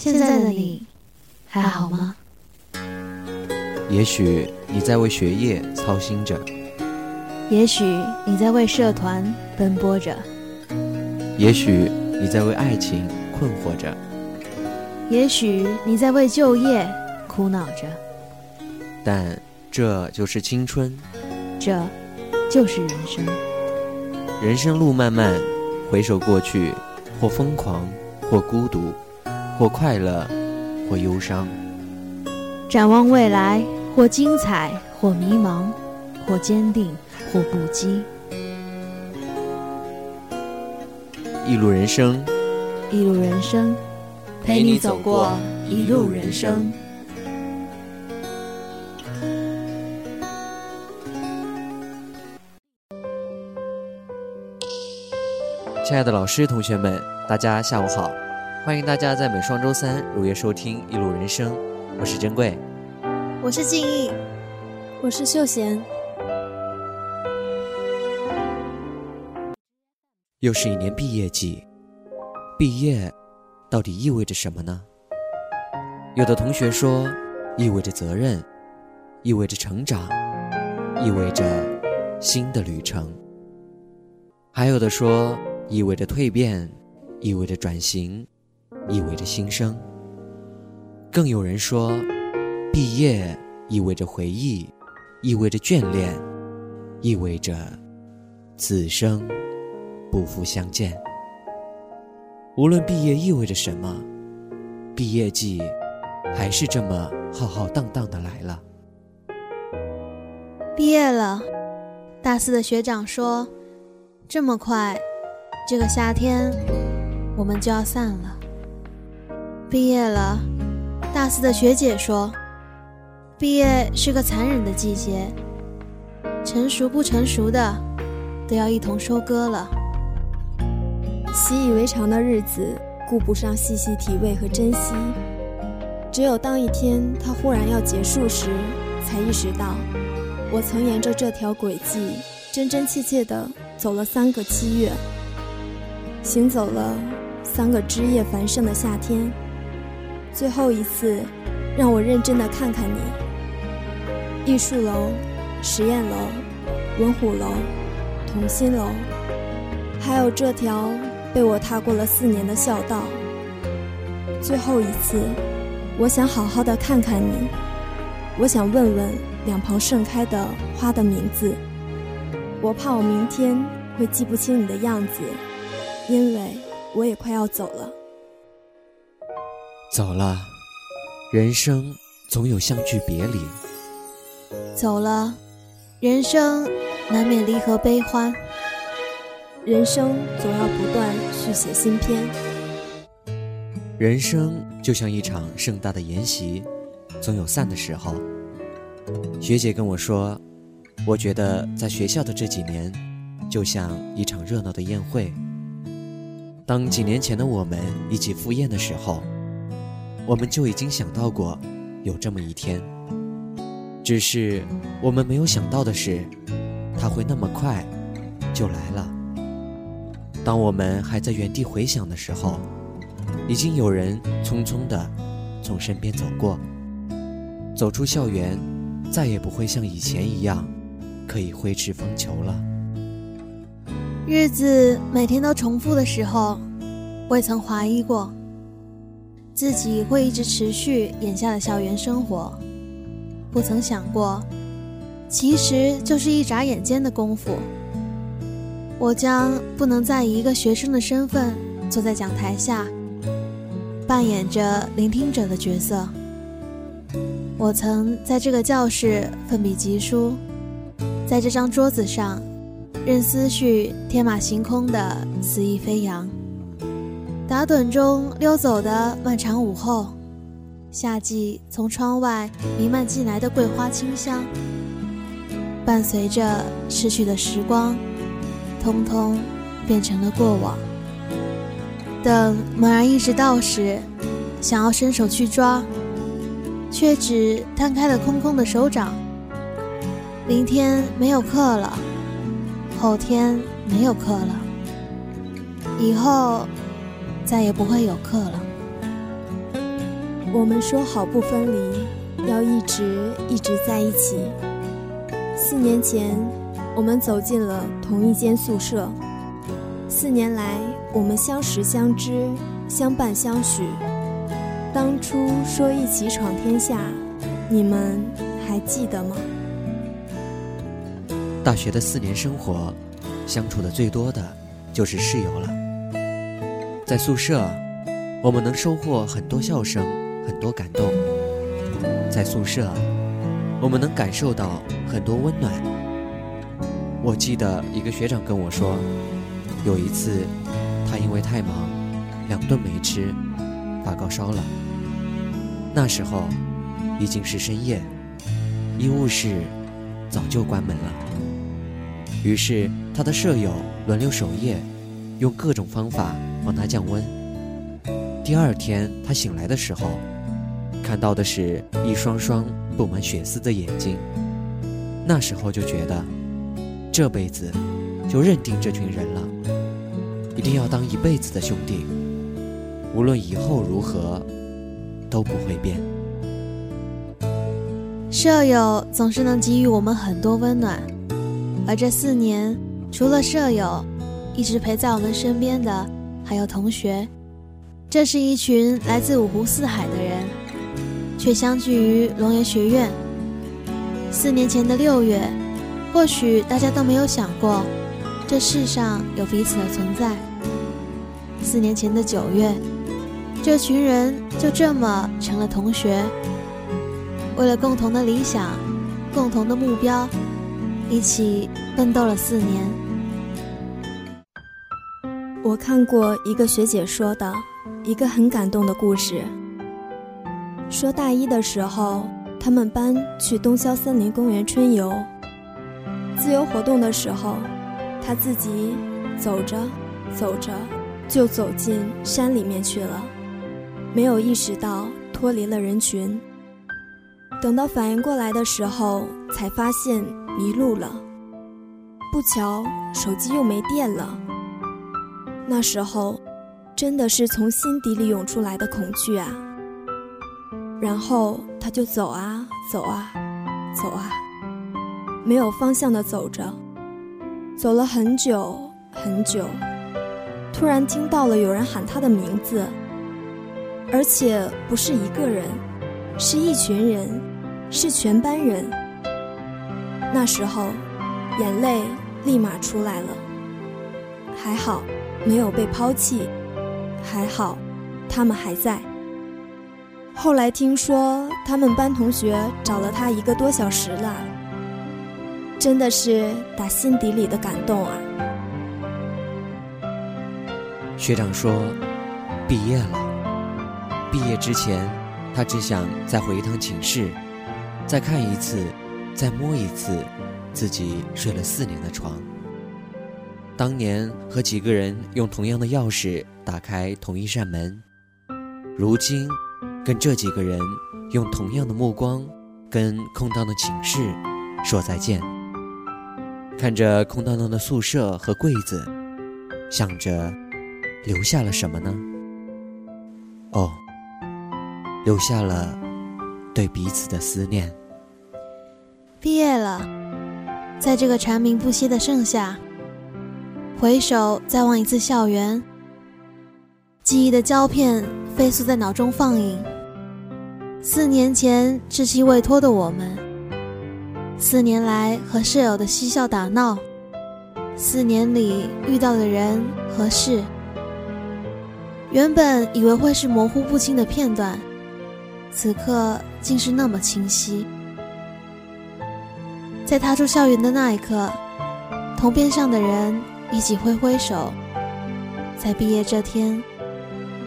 现在的你还好吗？也许你在为学业操心着，也许你在为社团奔波着，也许你在为爱情困惑着，也许你在为就业苦恼着。但这就是青春，这就是人生。人生路漫漫，回首过去，或疯狂，或孤独，或快乐，或忧伤。展望未来，或精彩，或迷茫，或坚定，或不羁。一路人生，一路人生，陪你走过一路人生。亲爱的老师、同学们，大家下午好！欢迎大家在每双周三如约收听《一路人生》，我是珍贵，我是静逸，我是秀贤。又是一年毕业季，毕业到底意味着什么呢？有的同学说，意味着责任，意味着成长，意味着新的旅程；还有的说，意味着蜕变，意味着转型，意味着新生。更有人说，毕业意味着回忆，意味着眷恋，意味着此生不复相见。无论毕业意味着什么，毕业季还是这么浩浩荡荡的来了。毕业了，大四的学长说：“这么快。”这个夏天，我们就要散了。毕业了，大四的学姐说：“毕业是个残忍的季节，成熟不成熟的，都要一同收割了。习以为常的日子，顾不上细细体味和珍惜。只有当一天它忽然要结束时，才意识到，我曾沿着这条轨迹，真真切切地走了三个七月。”行走了三个枝叶繁盛的夏天，最后一次，让我认真的看看你。艺术楼、实验楼、文虎楼、同心楼，还有这条被我踏过了四年的校道。最后一次，我想好好的看看你，我想问问两旁盛开的花的名字，我怕我明天会记不清你的样子。因为我也快要走了，走了，人生总有相聚别离。走了，人生难免离合悲欢。人生总要不断续写新篇。人生就像一场盛大的筵席，总有散的时候。学姐跟我说，我觉得在学校的这几年，就像一场热闹的宴会。当几年前的我们一起赴宴的时候，我们就已经想到过有这么一天。只是我们没有想到的是，它会那么快就来了。当我们还在原地回想的时候，已经有人匆匆地从身边走过。走出校园，再也不会像以前一样可以挥斥方遒了。日子每天都重复的时候，未曾怀疑过自己会一直持续眼下的校园生活，不曾想过，其实就是一眨眼间的功夫，我将不能再以一个学生的身份坐在讲台下，扮演着聆听者的角色。我曾在这个教室奋笔疾书，在这张桌子上。任思绪天马行空的肆意飞扬，打盹中溜走的漫长午后，夏季从窗外弥漫进来的桂花清香，伴随着逝去的时光，通通变成了过往。等猛然意识到时，想要伸手去抓，却只摊开了空空的手掌。明天没有课了。后天没有课了，以后再也不会有课了。我们说好不分离，要一直一直在一起。四年前，我们走进了同一间宿舍。四年来，我们相识相知，相伴相许。当初说一起闯天下，你们还记得吗？大学的四年生活，相处的最多的就是室友了。在宿舍，我们能收获很多笑声，很多感动。在宿舍，我们能感受到很多温暖。我记得一个学长跟我说。有一次，他因为太忙，两顿没吃，发高烧了。那时候已经是深夜，医务室早就关门了。于是他的舍友轮流守夜，用各种方法帮他降温。第二天他醒来的时候，看到的是一双双布满血丝的眼睛。那时候就觉得，这辈子就认定这群人了。一定要当一辈子的兄弟，无论以后如何，都不会变。舍友总是能给予我们很多温暖，而这四年，除了舍友，一直陪在我们身边的还有同学。这是一群来自五湖四海的人，却相聚于龙岩学院。四年前的六月，或许大家都没有想过，这世上有彼此的存在。四年前的九月，这群人就这么成了同学。为了共同的理想、共同的目标，一起奋斗了四年。我看过一个学姐说的一个很感动的故事，说大一的时候，他们班去东郊森林公园春游，自由活动的时候，他自己走着走着。就走进山里面去了，没有意识到脱离了人群。等到反应过来的时候，才发现迷路了。不巧，手机又没电了。那时候，真的是从心底里涌出来的恐惧啊。然后他就走啊走啊，走啊，没有方向的走着，走了很久很久。突然听到了有人喊他的名字，而且不是一个人，是一群人，是全班人。那时候，眼泪立马出来了。还好，没有被抛弃，还好，他们还在。后来听说他们班同学找了他一个多小时了，真的是打心底里的感动啊。学长说：“毕业了。毕业之前，他只想再回一趟寝室，再看一次，再摸一次自己睡了四年的床。当年和几个人用同样的钥匙打开同一扇门，如今跟这几个人用同样的目光跟空荡的寝室说再见。看着空荡荡的宿舍和柜子，想着。”留下了什么呢？哦，留下了对彼此的思念。毕业了，在这个蝉鸣不息的盛夏，回首再望一次校园，记忆的胶片飞速在脑中放映。四年前稚气未脱的我们，四年来和舍友的嬉笑打闹，四年里遇到的人和事。原本以为会是模糊不清的片段，此刻竟是那么清晰。在踏出校园的那一刻，同边上的人一起挥挥手，在毕业这天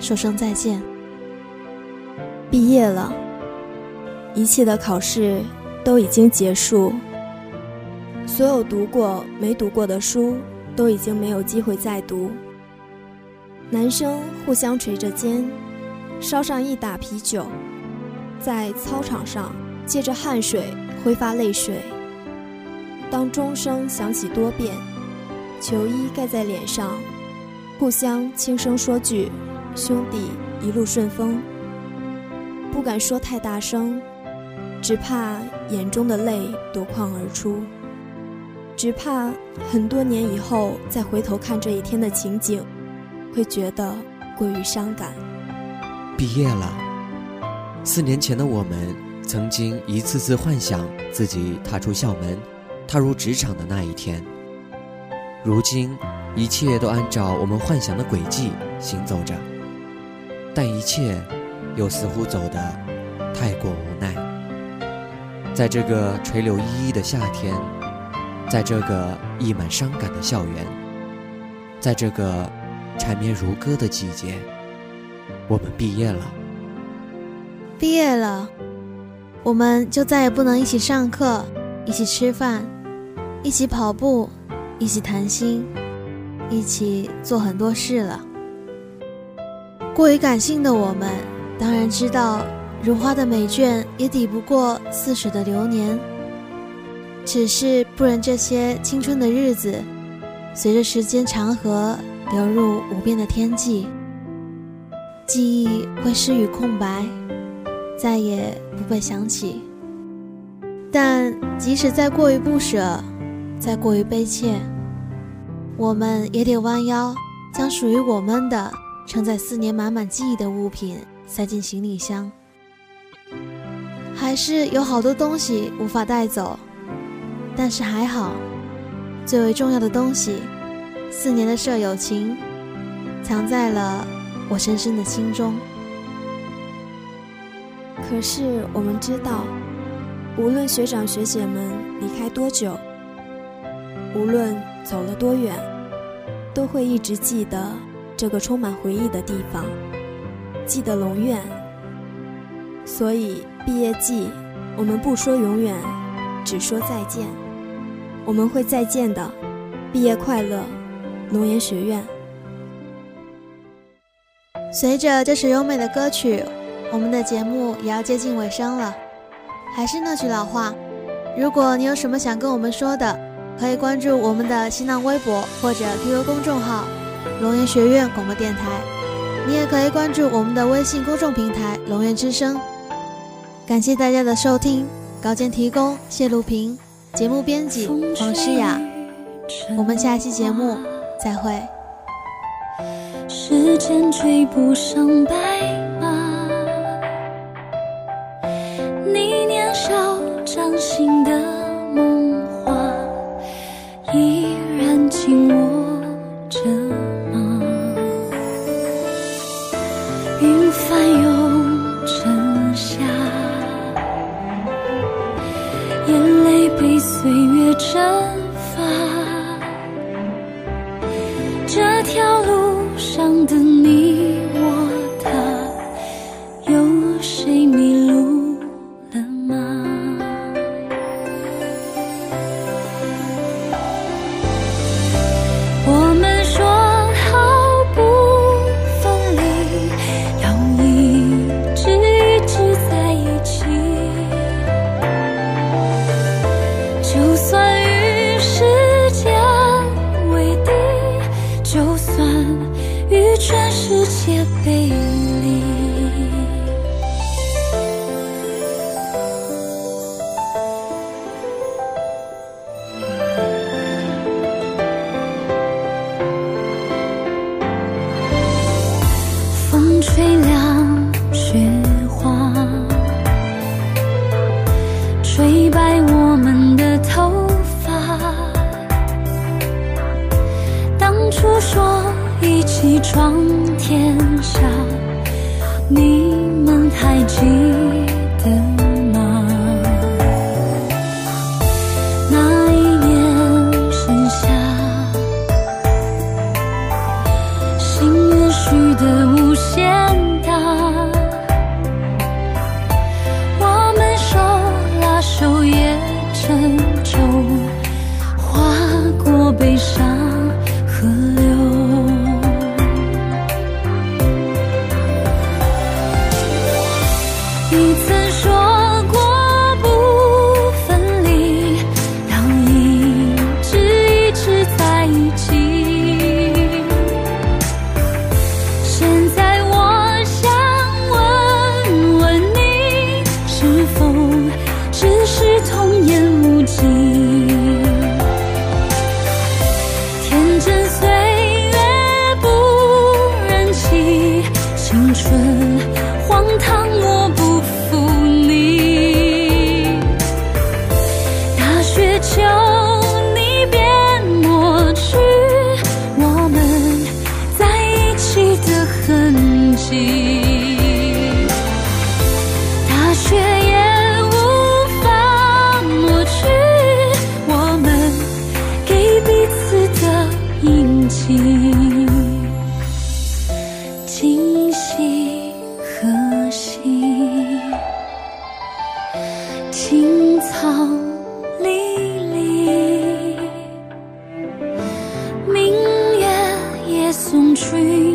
说声再见。毕业了，一切的考试都已经结束，所有读过没读过的书都已经没有机会再读。男生互相捶着肩，烧上一打啤酒，在操场上借着汗水挥发泪水。当钟声响起多遍，球衣盖在脸上，互相轻声说句：“兄弟，一路顺风。”不敢说太大声，只怕眼中的泪夺眶而出，只怕很多年以后再回头看这一天的情景，会觉得过于伤感。毕业了，四年前的我们曾经一次次幻想自己踏出校门、踏入职场的那一天，如今一切都按照我们幻想的轨迹行走着，但一切。又似乎走得太过无奈，在这个垂柳依依的夏天，在这个溢满伤感的校园，在这个缠绵如歌的季节，我们毕业了。毕业了，我们就再也不能一起上课、一起吃饭、一起跑步、一起谈心、一起做很多事了。过于感性的我们。当然知道，如花的美眷也抵不过似水的流年。只是不忍这些青春的日子，随着时间长河流入无边的天际，记忆会失于空白，再也不被想起。但即使再过于不舍，再过于悲切，我们也得弯腰，将属于我们的承载四年满满记忆的物品。塞进行李箱，还是有好多东西无法带走，但是还好，最为重要的东西——四年的舍友情，藏在了我深深的心中。可是我们知道，无论学长学姐们离开多久，无论走了多远，都会一直记得这个充满回忆的地方。记得龙院，所以毕业季，我们不说永远，只说再见。我们会再见的，毕业快乐，龙岩学院。随着这首优美的歌曲，我们的节目也要接近尾声了。还是那句老话，如果你有什么想跟我们说的，可以关注我们的新浪微博或者 QQ 公众号“龙岩学院广播电台”。你也可以关注我们的微信公众平台“龙岩之声”。感谢大家的收听，稿件提供谢露平，节目编辑黄诗雅。我们下期节目再会。时间追不上白青草离离明月夜送君